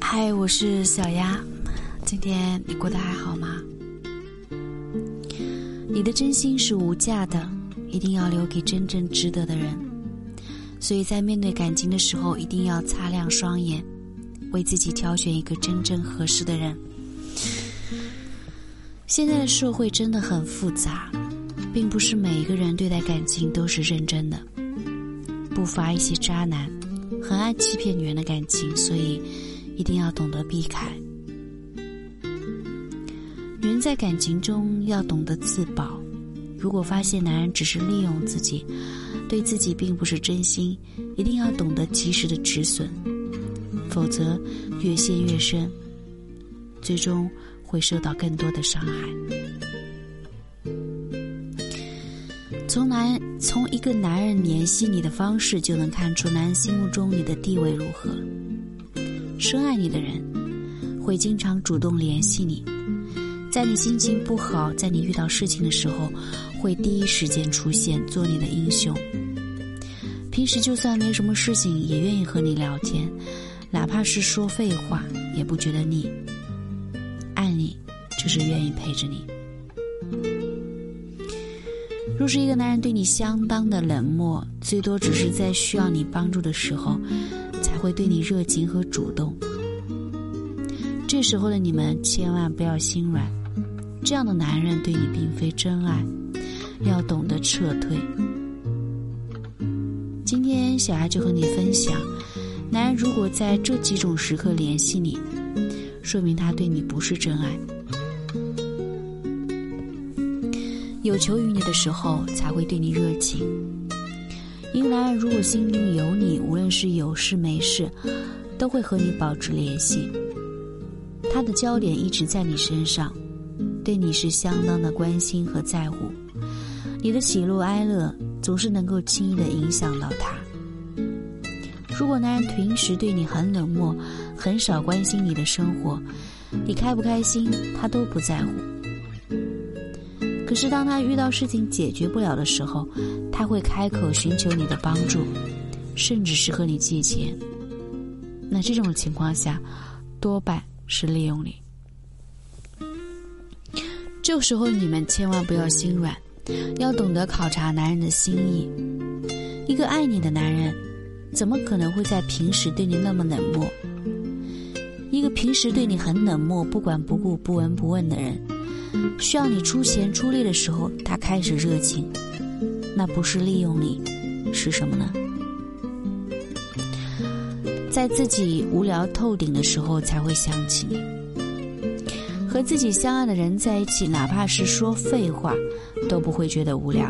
嗨，我是小丫，今天你过得还好吗？你的真心是无价的，一定要留给真正值得的人。所以在面对感情的时候，一定要擦亮双眼，为自己挑选一个真正合适的人。现在的社会真的很复杂，并不是每一个人对待感情都是认真的，不乏一些渣男，很爱欺骗女人的感情，所以。一定要懂得避开。女人在感情中要懂得自保。如果发现男人只是利用自己，对自己并不是真心，一定要懂得及时的止损，否则越陷越深，最终会受到更多的伤害。从男从一个男人联系你的方式，就能看出男人心目中你的地位如何。深爱你的人，会经常主动联系你，在你心情不好，在你遇到事情的时候，会第一时间出现，做你的英雄。平时就算没什么事情，也愿意和你聊天，哪怕是说废话，也不觉得腻。爱你，就是愿意陪着你。若是一个男人对你相当的冷漠，最多只是在需要你帮助的时候。才会对你热情和主动。这时候的你们千万不要心软，这样的男人对你并非真爱，要懂得撤退。今天小爱就和你分享，男人如果在这几种时刻联系你，说明他对你不是真爱。有求于你的时候，才会对你热情。一个男人如果心里有你，无论是有事没事，都会和你保持联系。他的焦点一直在你身上，对你是相当的关心和在乎。你的喜怒哀乐总是能够轻易的影响到他。如果男人平时对你很冷漠，很少关心你的生活，你开不开心他都不在乎。可是当他遇到事情解决不了的时候，他会开口寻求你的帮助，甚至是和你借钱。那这种情况下，多半是利用你。这时候你们千万不要心软，要懂得考察男人的心意。一个爱你的男人，怎么可能会在平时对你那么冷漠？一个平时对你很冷漠、不管不顾、不闻不问的人。需要你出钱出力的时候，他开始热情，那不是利用你，是什么呢？在自己无聊透顶的时候才会想起你。和自己相爱的人在一起，哪怕是说废话，都不会觉得无聊。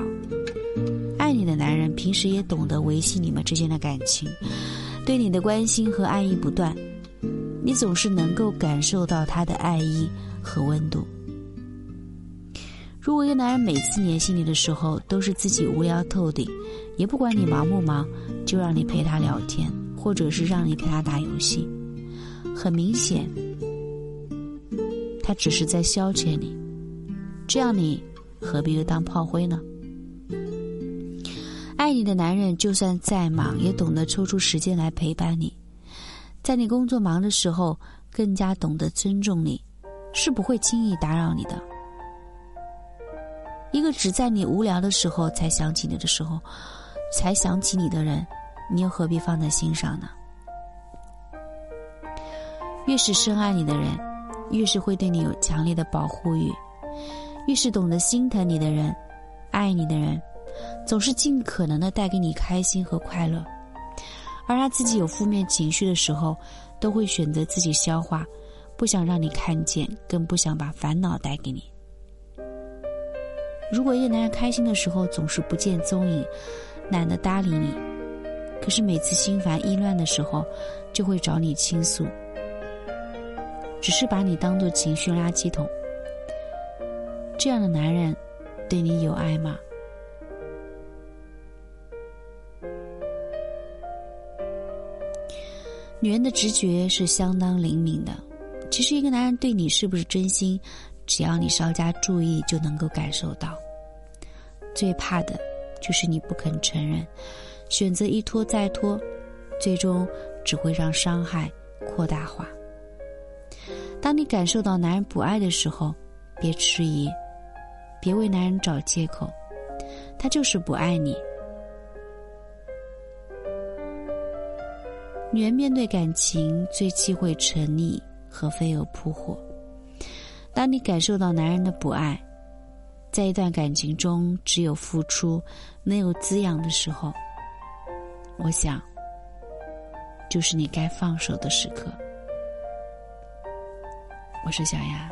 爱你的男人平时也懂得维系你们之间的感情，对你的关心和爱意不断，你总是能够感受到他的爱意和温度。如果一个男人每次联系你的时候都是自己无聊透顶，也不管你忙不忙，就让你陪他聊天，或者是让你陪他打游戏，很明显，他只是在消遣你。这样你何必又当炮灰呢？爱你的男人就算再忙，也懂得抽出时间来陪伴你，在你工作忙的时候，更加懂得尊重你，是不会轻易打扰你的。一个只在你无聊的时候才想起你的时候，才想起你的人，你又何必放在心上呢？越是深爱你的人，越是会对你有强烈的保护欲；越是懂得心疼你的人，爱你的人，总是尽可能的带给你开心和快乐。而他自己有负面情绪的时候，都会选择自己消化，不想让你看见，更不想把烦恼带给你。如果一个男人开心的时候总是不见踪影，懒得搭理你，可是每次心烦意乱的时候，就会找你倾诉，只是把你当做情绪垃圾桶，这样的男人，对你有爱吗？女人的直觉是相当灵敏的，其实一个男人对你是不是真心？只要你稍加注意，就能够感受到。最怕的，就是你不肯承认，选择一拖再拖，最终只会让伤害扩大化。当你感受到男人不爱的时候，别迟疑，别为男人找借口，他就是不爱你。女人面对感情最忌讳沉溺和飞蛾扑火。当你感受到男人的不爱，在一段感情中只有付出没有滋养的时候，我想，就是你该放手的时刻。我是小雅。